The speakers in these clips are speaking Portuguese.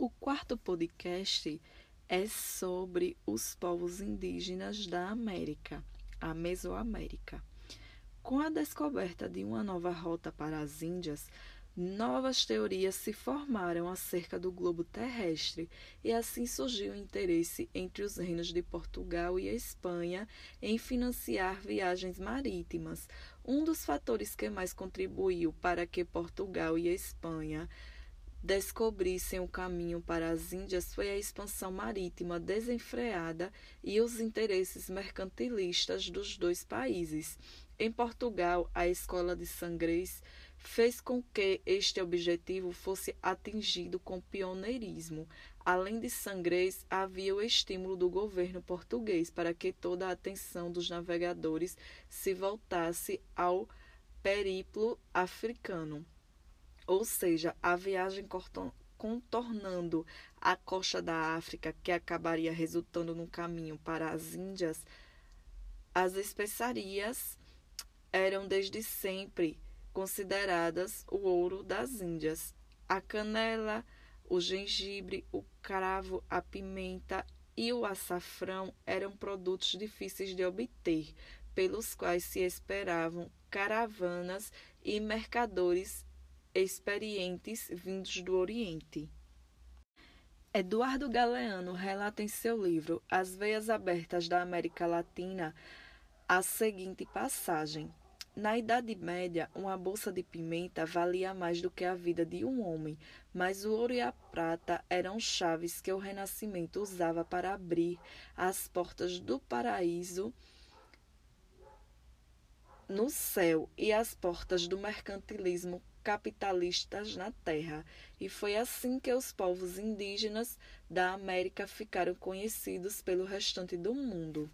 O quarto podcast é sobre os povos indígenas da América, a Mesoamérica. Com a descoberta de uma nova rota para as Índias, novas teorias se formaram acerca do globo terrestre e assim surgiu o interesse entre os reinos de Portugal e Espanha em financiar viagens marítimas. Um dos fatores que mais contribuiu para que Portugal e Espanha descobrissem o caminho para as Índias foi a expansão marítima desenfreada e os interesses mercantilistas dos dois países. Em Portugal, a escola de Sangrês fez com que este objetivo fosse atingido com pioneirismo. Além de Sangrês, havia o estímulo do governo português para que toda a atenção dos navegadores se voltasse ao periplo africano ou seja, a viagem contornando a costa da África, que acabaria resultando no caminho para as Índias, as especiarias eram desde sempre consideradas o ouro das Índias. A canela, o gengibre, o cravo, a pimenta e o açafrão eram produtos difíceis de obter, pelos quais se esperavam caravanas e mercadores experientes vindos do Oriente. Eduardo Galeano relata em seu livro As Veias Abertas da América Latina a seguinte passagem. Na Idade Média, uma bolsa de pimenta valia mais do que a vida de um homem, mas o ouro e a prata eram chaves que o Renascimento usava para abrir as portas do paraíso no céu e as portas do mercantilismo capitalistas na terra, e foi assim que os povos indígenas da América ficaram conhecidos pelo restante do mundo.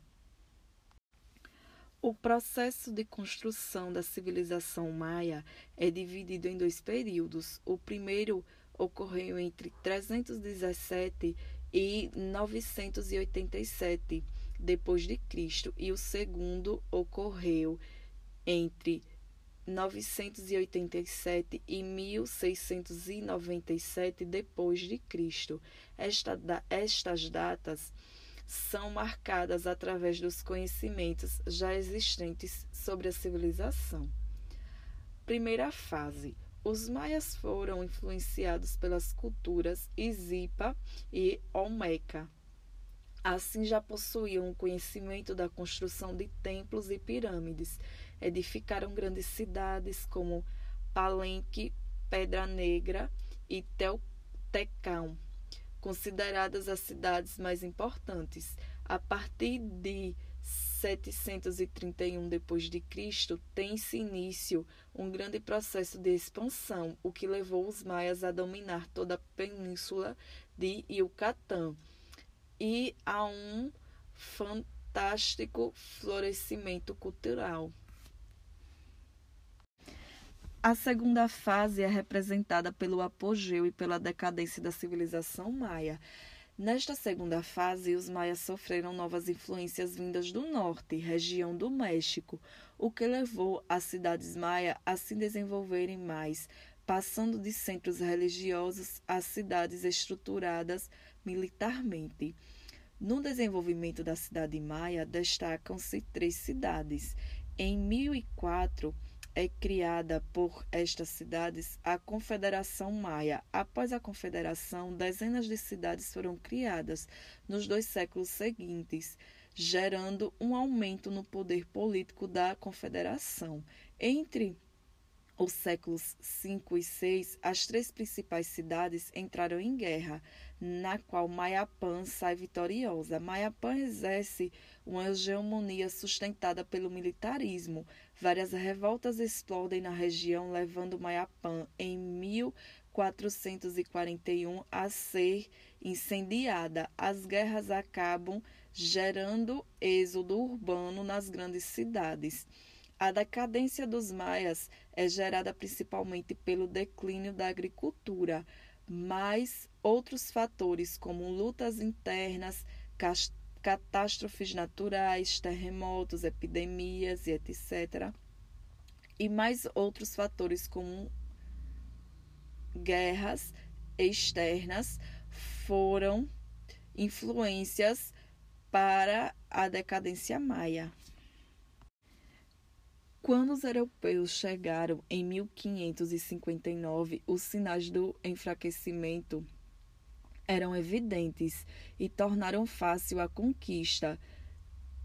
O processo de construção da civilização maia é dividido em dois períodos. O primeiro ocorreu entre 317 e 987 depois de Cristo, e o segundo ocorreu entre 987 e 1697 depois de Cristo. Esta, estas datas são marcadas através dos conhecimentos já existentes sobre a civilização. Primeira fase. Os maias foram influenciados pelas culturas Izipa e Olmeca. Assim já possuíam o conhecimento da construção de templos e pirâmides edificaram grandes cidades como Palenque, Pedra Negra e Teutecão, consideradas as cidades mais importantes. A partir de 731 d.C., tem-se início um grande processo de expansão, o que levou os maias a dominar toda a península de Yucatán e a um fantástico florescimento cultural. A segunda fase é representada pelo apogeu e pela decadência da civilização maia. Nesta segunda fase, os maias sofreram novas influências vindas do norte, região do México, o que levou as cidades maia a se desenvolverem mais, passando de centros religiosos a cidades estruturadas militarmente. No desenvolvimento da cidade maia, destacam-se três cidades. Em 1004, é criada por estas cidades a Confederação Maia. Após a Confederação, dezenas de cidades foram criadas nos dois séculos seguintes, gerando um aumento no poder político da Confederação. Entre os séculos V e VI, as três principais cidades entraram em guerra, na qual Maiapã sai vitoriosa. Maiapã exerce uma hegemonia sustentada pelo militarismo. Várias revoltas explodem na região, levando Maiapã em 1441 a ser incendiada. As guerras acabam gerando êxodo urbano nas grandes cidades. A decadência dos maias é gerada principalmente pelo declínio da agricultura, mas outros fatores, como lutas internas, catástrofes naturais, terremotos, epidemias e etc. E mais outros fatores, como guerras externas, foram influências para a decadência maia. Quando os europeus chegaram em 1559, os sinais do enfraquecimento eram evidentes e tornaram fácil a conquista.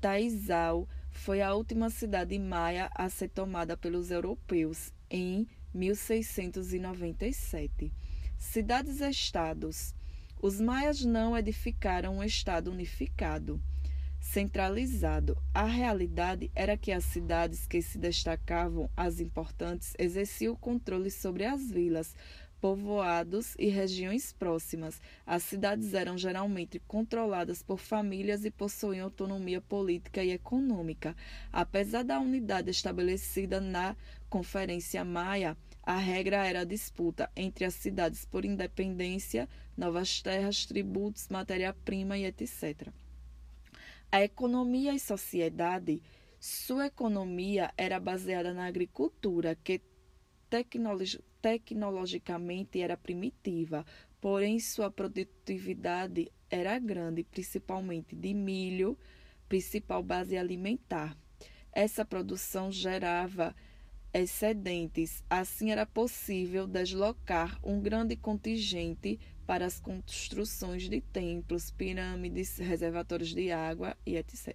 Taizal foi a última cidade maia a ser tomada pelos europeus em 1697. Cidades-estados. Os maias não edificaram um estado unificado centralizado. A realidade era que as cidades que se destacavam, as importantes, exerciam o controle sobre as vilas, povoados e regiões próximas. As cidades eram geralmente controladas por famílias e possuíam autonomia política e econômica. Apesar da unidade estabelecida na Conferência Maia, a regra era a disputa entre as cidades por independência, novas terras, tributos, matéria-prima e etc. A economia e sociedade, sua economia era baseada na agricultura, que tecnologi tecnologicamente era primitiva, porém sua produtividade era grande, principalmente de milho, principal base alimentar. Essa produção gerava excedentes, assim era possível deslocar um grande contingente para as construções de templos, pirâmides, reservatórios de água e etc.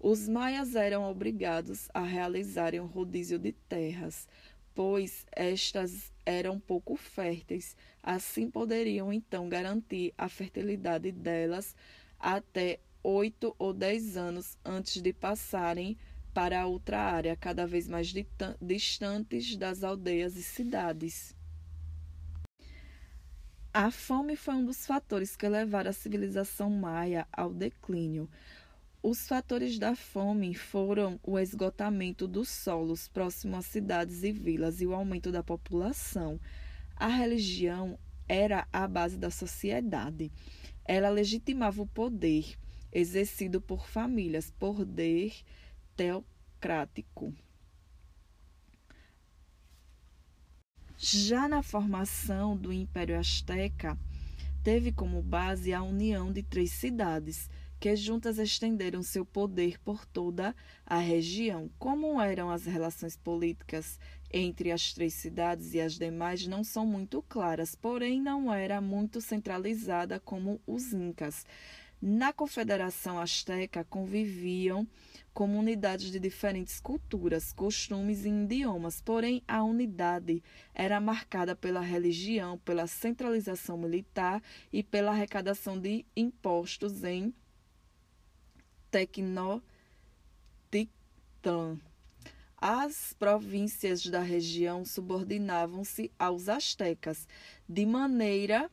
Os maias eram obrigados a realizarem um rodízio de terras, pois estas eram pouco férteis. Assim poderiam então garantir a fertilidade delas até oito ou dez anos antes de passarem para outra área, cada vez mais distantes das aldeias e cidades. A fome foi um dos fatores que levaram a civilização maia ao declínio. Os fatores da fome foram o esgotamento dos solos próximos às cidades e vilas e o aumento da população. A religião era a base da sociedade. Ela legitimava o poder exercido por famílias, poder teocrático. Já na formação do Império Azteca, teve como base a união de três cidades, que juntas estenderam seu poder por toda a região. Como eram as relações políticas entre as três cidades e as demais não são muito claras, porém não era muito centralizada como os incas. Na Confederação Azteca conviviam comunidades de diferentes culturas, costumes e idiomas, porém a unidade era marcada pela religião, pela centralização militar e pela arrecadação de impostos em Tecnotitã. As províncias da região subordinavam-se aos astecas, de maneira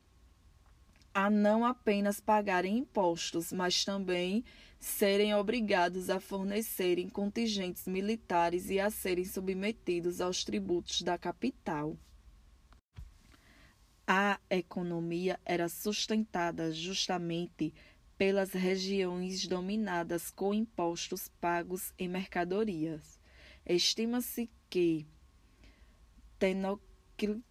a não apenas pagarem impostos, mas também serem obrigados a fornecerem contingentes militares e a serem submetidos aos tributos da capital. A economia era sustentada justamente pelas regiões dominadas com impostos pagos em mercadorias. Estima-se que Tenochtitlan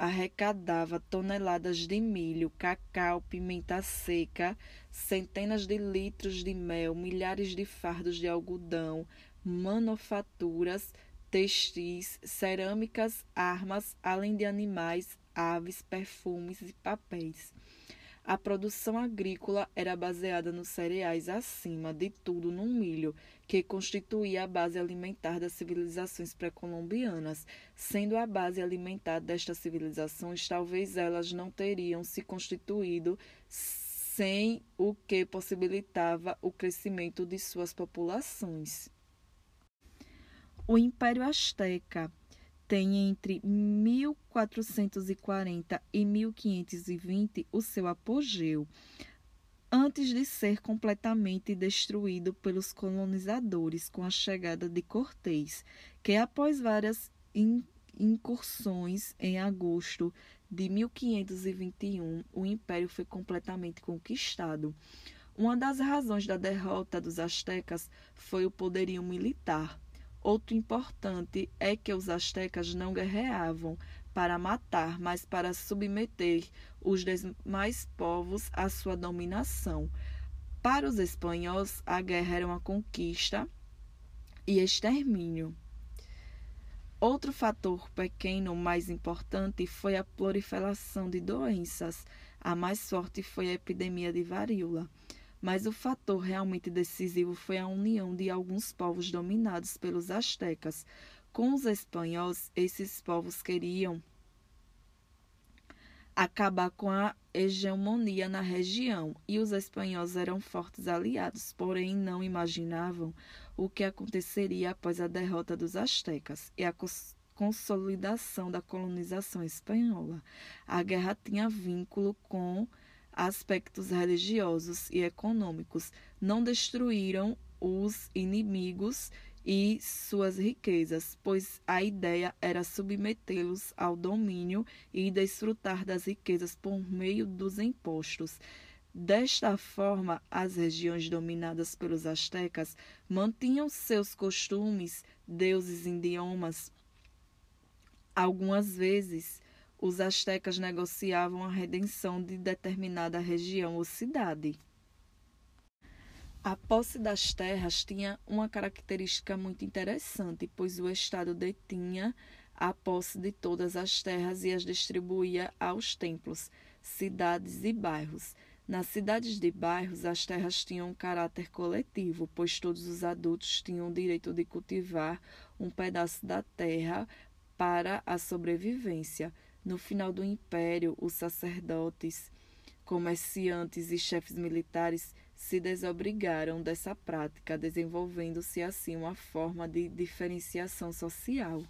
arrecadava toneladas de milho, cacau, pimenta seca, centenas de litros de mel, milhares de fardos de algodão, manufaturas, textis, cerâmicas, armas, além de animais, aves, perfumes e papéis. A produção agrícola era baseada nos cereais, acima de tudo no milho, que constituía a base alimentar das civilizações pré-colombianas. Sendo a base alimentar destas civilizações, talvez elas não teriam se constituído sem o que possibilitava o crescimento de suas populações. O Império Azteca tem entre 1440 e 1520 o seu apogeu, antes de ser completamente destruído pelos colonizadores com a chegada de Cortés, que após várias incursões em agosto de 1521, o império foi completamente conquistado. Uma das razões da derrota dos astecas foi o poderio militar Outro importante é que os astecas não guerreavam, para matar, mas para submeter os demais povos à sua dominação. Para os espanhóis, a guerra era uma conquista e extermínio. Outro fator pequeno, mais importante, foi a proliferação de doenças. A mais forte foi a epidemia de varíola. Mas o fator realmente decisivo foi a união de alguns povos dominados pelos astecas. Com os espanhóis, esses povos queriam acabar com a hegemonia na região e os espanhóis eram fortes aliados, porém não imaginavam o que aconteceria após a derrota dos astecas e a consolidação da colonização espanhola. A guerra tinha vínculo com aspectos religiosos e econômicos. Não destruíram os inimigos e suas riquezas, pois a ideia era submetê-los ao domínio e desfrutar das riquezas por meio dos impostos. Desta forma, as regiões dominadas pelos astecas mantinham seus costumes, deuses e idiomas. Algumas vezes, os astecas negociavam a redenção de determinada região ou cidade. A posse das terras tinha uma característica muito interessante, pois o Estado detinha a posse de todas as terras e as distribuía aos templos, cidades e bairros. Nas cidades de bairros, as terras tinham um caráter coletivo, pois todos os adultos tinham o direito de cultivar um pedaço da terra para a sobrevivência. No final do império, os sacerdotes, comerciantes e chefes militares se desobrigaram dessa prática, desenvolvendo-se assim uma forma de diferenciação social.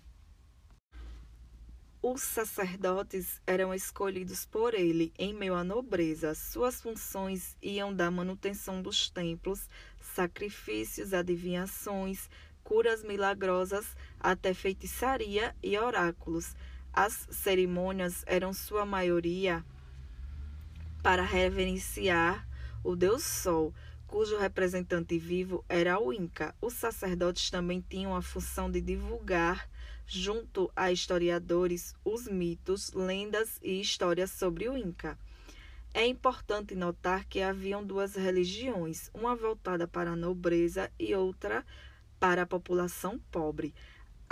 Os sacerdotes eram escolhidos por ele em meio à nobreza. Suas funções iam da manutenção dos templos, sacrifícios, adivinhações, curas milagrosas, até feitiçaria e oráculos. As cerimônias eram sua maioria para reverenciar o deus Sol, cujo representante vivo era o Inca. Os sacerdotes também tinham a função de divulgar junto a historiadores os mitos, lendas e histórias sobre o Inca. É importante notar que haviam duas religiões, uma voltada para a nobreza e outra para a população pobre.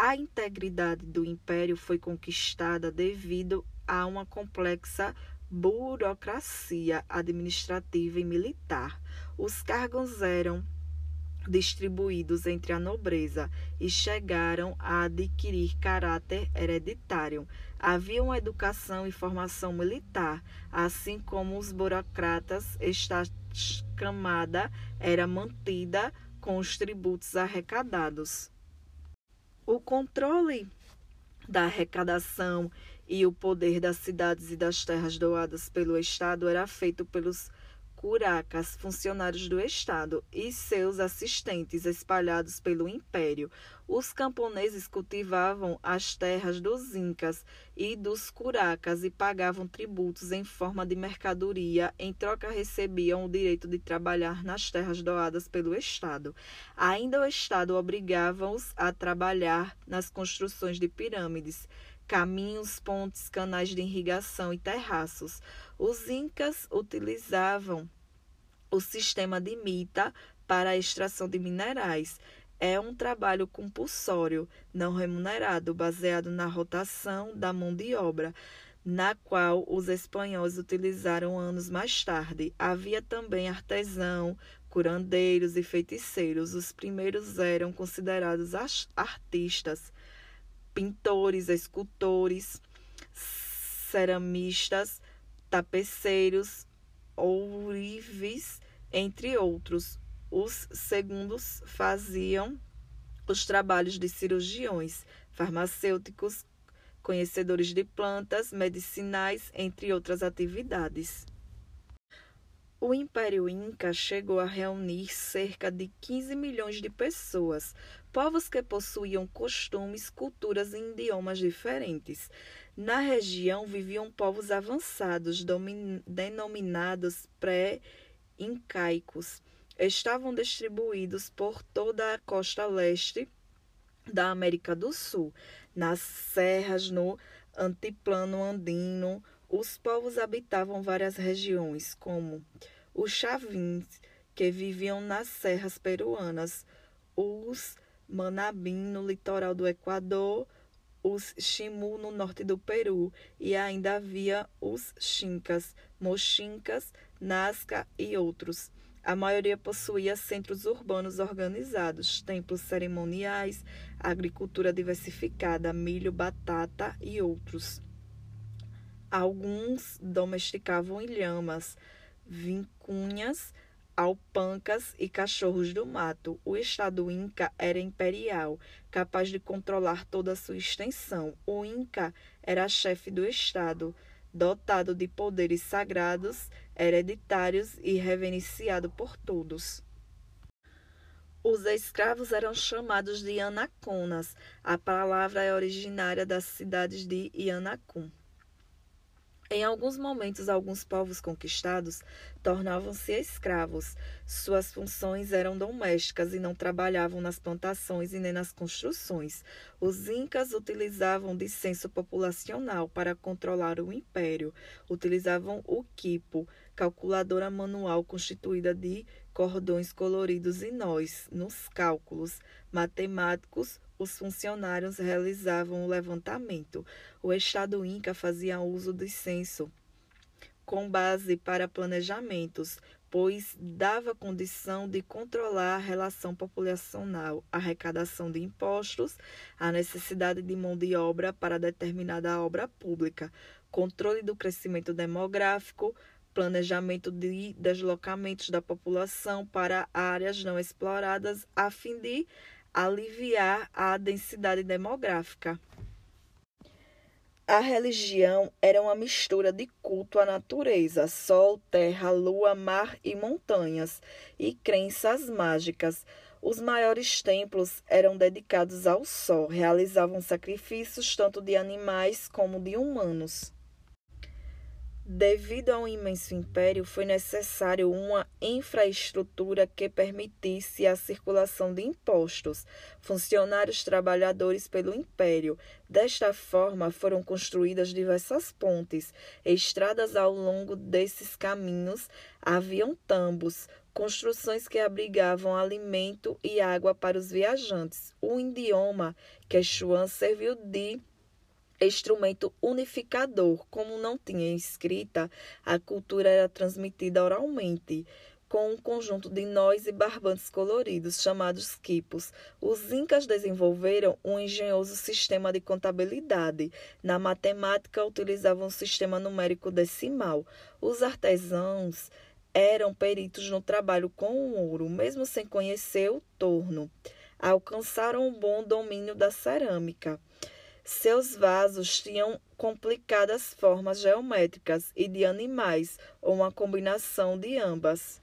A integridade do império foi conquistada devido a uma complexa burocracia administrativa e militar. Os cargos eram distribuídos entre a nobreza e chegaram a adquirir caráter hereditário. Havia uma educação e formação militar, assim como os burocratas, esta camada era mantida com os tributos arrecadados. O controle da arrecadação e o poder das cidades e das terras doadas pelo Estado era feito pelos curacas, funcionários do Estado, e seus assistentes espalhados pelo império. Os camponeses cultivavam as terras dos incas e dos curacas e pagavam tributos em forma de mercadoria, em troca recebiam o direito de trabalhar nas terras doadas pelo Estado. Ainda o Estado obrigava-os a trabalhar nas construções de pirâmides caminhos, pontes, canais de irrigação e terraços. Os incas utilizavam o sistema de mita para a extração de minerais. É um trabalho compulsório, não remunerado, baseado na rotação da mão de obra, na qual os espanhóis utilizaram anos mais tarde. Havia também artesão, curandeiros e feiticeiros. Os primeiros eram considerados artistas pintores, escultores, ceramistas, tapeceiros, ourives, entre outros. Os segundos faziam os trabalhos de cirurgiões, farmacêuticos, conhecedores de plantas medicinais, entre outras atividades. O Império Inca chegou a reunir cerca de 15 milhões de pessoas, povos que possuíam costumes, culturas e idiomas diferentes. Na região viviam povos avançados, denominados pré-incaicos. Estavam distribuídos por toda a costa leste da América do Sul, nas serras, no antiplano andino, os povos habitavam várias regiões, como os chavins, que viviam nas serras peruanas, os manabim no litoral do Equador, os Ximu no norte do Peru e ainda havia os Xincas, Mochincas, Nazca e outros. A maioria possuía centros urbanos organizados, templos cerimoniais, agricultura diversificada, milho, batata e outros. Alguns domesticavam ilhamas, vincunhas, alpancas e cachorros do mato. O Estado Inca era imperial, capaz de controlar toda a sua extensão. O Inca era chefe do Estado, dotado de poderes sagrados, hereditários e reverenciado por todos. Os escravos eram chamados de anaconas. A palavra é originária das cidades de Ianacum. Em alguns momentos, alguns povos conquistados tornavam-se escravos. Suas funções eram domésticas e não trabalhavam nas plantações e nem nas construções. Os incas utilizavam de censo populacional para controlar o império. Utilizavam o quipo, calculadora manual constituída de cordões coloridos e nós. Nos cálculos matemáticos, os funcionários realizavam o levantamento. O Estado Inca fazia uso do censo com base para planejamentos, pois dava condição de controlar a relação populacional, arrecadação de impostos, a necessidade de mão de obra para determinada obra pública, controle do crescimento demográfico, planejamento de deslocamentos da população para áreas não exploradas, a fim de aliviar a densidade demográfica. A religião era uma mistura de culto à natureza, sol, terra, lua, mar e montanhas, e crenças mágicas. Os maiores templos eram dedicados ao sol, realizavam sacrifícios tanto de animais como de humanos. Devido a um imenso império, foi necessário uma infraestrutura que permitisse a circulação de impostos, funcionários trabalhadores pelo império. Desta forma, foram construídas diversas pontes, estradas ao longo desses caminhos, haviam tambos, construções que abrigavam alimento e água para os viajantes. O idioma quechuan serviu de instrumento unificador. Como não tinha escrita, a cultura era transmitida oralmente, com um conjunto de nós e barbantes coloridos, chamados quipos. Os incas desenvolveram um engenhoso sistema de contabilidade. Na matemática, utilizavam um sistema numérico decimal. Os artesãos eram peritos no trabalho com o ouro, mesmo sem conhecer o torno. Alcançaram um bom domínio da cerâmica. Seus vasos tinham complicadas formas geométricas e de animais, ou uma combinação de ambas.